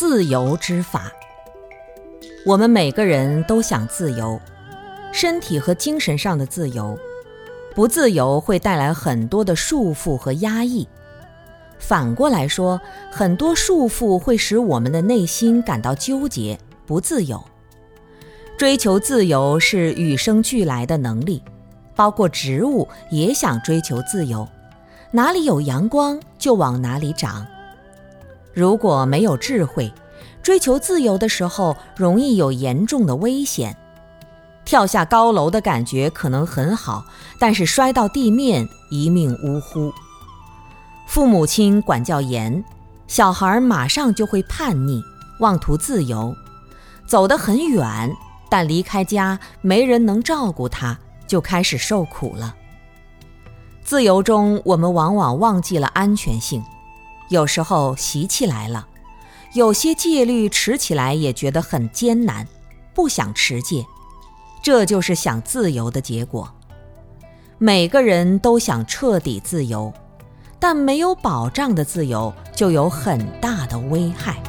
自由之法。我们每个人都想自由，身体和精神上的自由。不自由会带来很多的束缚和压抑。反过来说，很多束缚会使我们的内心感到纠结、不自由。追求自由是与生俱来的能力，包括植物也想追求自由。哪里有阳光就往哪里长。如果没有智慧，追求自由的时候容易有严重的危险。跳下高楼的感觉可能很好，但是摔到地面一命呜呼。父母亲管教严，小孩马上就会叛逆，妄图自由，走得很远，但离开家没人能照顾他，就开始受苦了。自由中，我们往往忘记了安全性，有时候习气来了，有些戒律持起来也觉得很艰难，不想持戒。这就是想自由的结果。每个人都想彻底自由，但没有保障的自由就有很大的危害。